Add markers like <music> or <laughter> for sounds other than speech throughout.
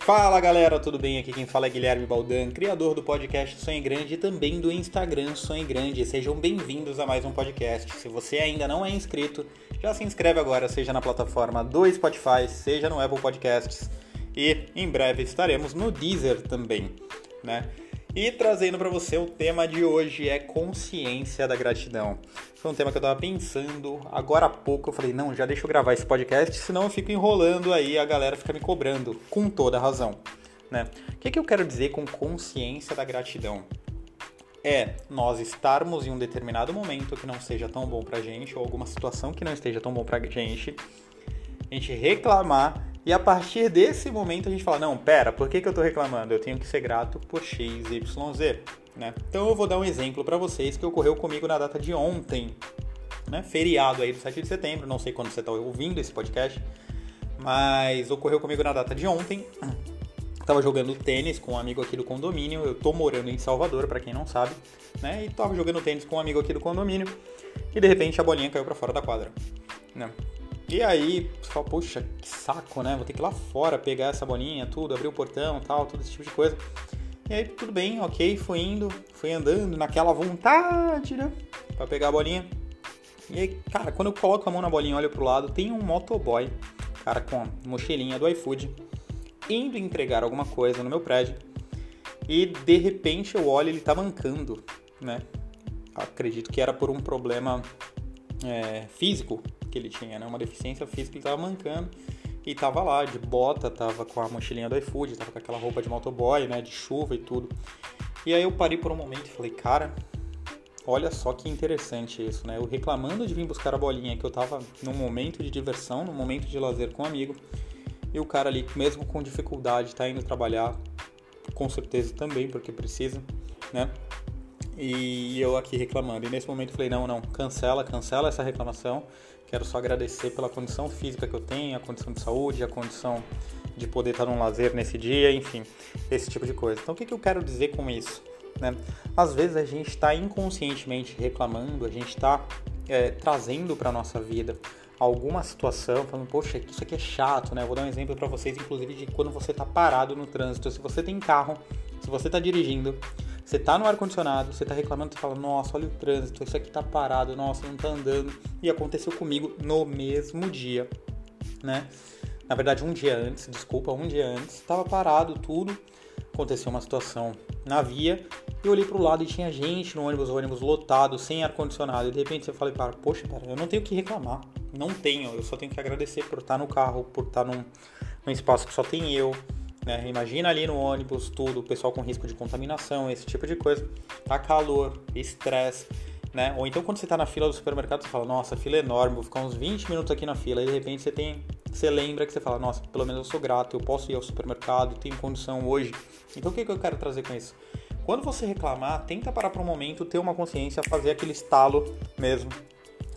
Fala galera, tudo bem? Aqui quem fala é Guilherme Baldan, criador do podcast Sonho Grande e também do Instagram Sonho Grande. Sejam bem-vindos a mais um podcast. Se você ainda não é inscrito, já se inscreve agora, seja na plataforma do Spotify, seja no Apple Podcasts e em breve estaremos no Deezer também, né? E trazendo para você o tema de hoje é consciência da gratidão. Foi um tema que eu tava pensando agora há pouco. Eu falei, não, já deixa eu gravar esse podcast, senão eu fico enrolando aí a galera fica me cobrando, com toda razão. Né? O que, que eu quero dizer com consciência da gratidão? É nós estarmos em um determinado momento que não seja tão bom pra gente, ou alguma situação que não esteja tão bom pra gente, a gente reclamar e a partir desse momento a gente fala, não, pera, por que, que eu estou reclamando? Eu tenho que ser grato por X, Y, Z. Né? Então eu vou dar um exemplo para vocês que ocorreu comigo na data de ontem, né? feriado aí do 7 de setembro, não sei quando você está ouvindo esse podcast, mas ocorreu comigo na data de ontem. <clears throat> Tava jogando tênis com um amigo aqui do condomínio. Eu tô morando em Salvador, para quem não sabe, né? E tava jogando tênis com um amigo aqui do condomínio. E de repente a bolinha caiu para fora da quadra, né? E aí, você fala, poxa, que saco, né? Vou ter que ir lá fora pegar essa bolinha, tudo, abrir o portão tal, todo esse tipo de coisa. E aí, tudo bem, ok, fui indo, fui andando naquela vontade, né? Pra pegar a bolinha. E aí, cara, quando eu coloco a mão na bolinha e olho pro lado, tem um motoboy, cara, com mochilinha do iFood, indo entregar alguma coisa no meu prédio. E de repente eu olho ele tá mancando, né? Acredito que era por um problema é, físico que ele tinha, né? Uma deficiência física, ele tava mancando e tava lá de bota, tava com a mochilinha do iFood, tava com aquela roupa de motoboy, né? De chuva e tudo. E aí eu parei por um momento e falei, cara, olha só que interessante isso, né? Eu reclamando de vir buscar a bolinha, que eu tava num momento de diversão, num momento de lazer com um amigo, e o cara ali, mesmo com dificuldade, tá indo trabalhar, com certeza também, porque precisa, né? E eu aqui reclamando. E nesse momento eu falei: não, não, cancela, cancela essa reclamação. Quero só agradecer pela condição física que eu tenho, a condição de saúde, a condição de poder estar num lazer nesse dia, enfim, esse tipo de coisa. Então, o que, que eu quero dizer com isso? Né? Às vezes a gente está inconscientemente reclamando, a gente está é, trazendo para nossa vida alguma situação, falando, poxa, isso aqui é chato, né? Vou dar um exemplo para vocês, inclusive, de quando você está parado no trânsito. Se você tem carro, se você está dirigindo, você tá no ar-condicionado, você tá reclamando, você fala, nossa, olha o trânsito, isso aqui tá parado, nossa, não tá andando. E aconteceu comigo no mesmo dia, né? Na verdade, um dia antes, desculpa, um dia antes, tava parado tudo. Aconteceu uma situação na via, eu olhei pro lado e tinha gente no ônibus, o ônibus lotado, sem ar-condicionado. E de repente você fala, para, poxa, cara, eu não tenho que reclamar. Não tenho, eu só tenho que agradecer por estar no carro, por estar num, num espaço que só tem eu, né? Imagina ali no ônibus tudo, o pessoal com risco de contaminação, esse tipo de coisa. Tá calor, estresse, né? Ou então quando você tá na fila do supermercado, você fala, nossa, fila é enorme, vou ficar uns 20 minutos aqui na fila. E de repente você tem. Você lembra que você fala, nossa, pelo menos eu sou grato, eu posso ir ao supermercado, tenho condição hoje. Então o que, que eu quero trazer com isso? Quando você reclamar, tenta parar para um momento, ter uma consciência, fazer aquele estalo mesmo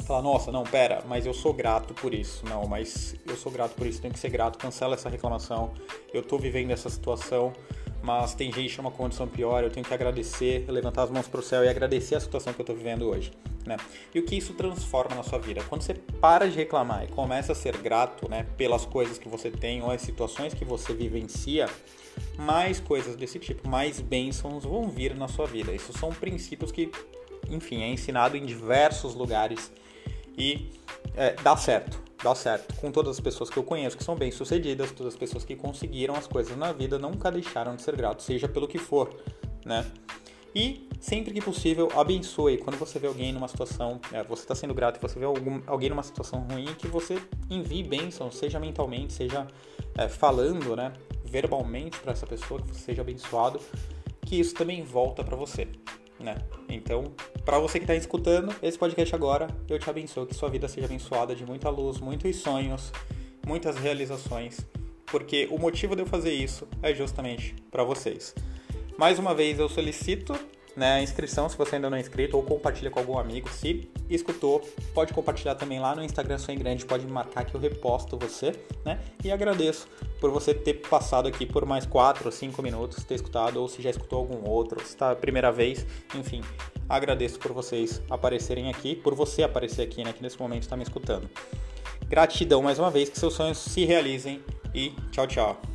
falar, nossa, não, pera, mas eu sou grato por isso. Não, mas eu sou grato por isso, tenho que ser grato, cancela essa reclamação. Eu tô vivendo essa situação, mas tem gente numa condição pior, eu tenho que agradecer, levantar as mãos pro céu e agradecer a situação que eu tô vivendo hoje, né? E o que isso transforma na sua vida? Quando você para de reclamar e começa a ser grato, né, pelas coisas que você tem ou as situações que você vivencia, mais coisas desse tipo, mais bênçãos vão vir na sua vida. Isso são princípios que, enfim, é ensinado em diversos lugares e é, dá certo, dá certo. Com todas as pessoas que eu conheço que são bem-sucedidas, todas as pessoas que conseguiram as coisas na vida nunca deixaram de ser gratos, seja pelo que for, né? E sempre que possível, abençoe. Quando você vê alguém numa situação, é, você está sendo grato e você vê algum, alguém numa situação ruim, que você envie bênção, seja mentalmente, seja é, falando, né, verbalmente para essa pessoa, que você seja abençoado, que isso também volta para você né? Então, para você que está escutando esse podcast agora, eu te abençoo, que sua vida seja abençoada de muita luz, muitos sonhos, muitas realizações, porque o motivo de eu fazer isso é justamente para vocês. Mais uma vez, eu solicito né, inscrição se você ainda não é inscrito ou compartilha com algum amigo. Se escutou, pode compartilhar também lá no Instagram Sonho Grande, pode me marcar que eu reposto você, né? E agradeço por você ter passado aqui por mais 4 ou 5 minutos, ter escutado, ou se já escutou algum outro, se está a primeira vez, enfim. Agradeço por vocês aparecerem aqui, por você aparecer aqui, né, que nesse momento está me escutando. Gratidão mais uma vez, que seus sonhos se realizem e tchau, tchau.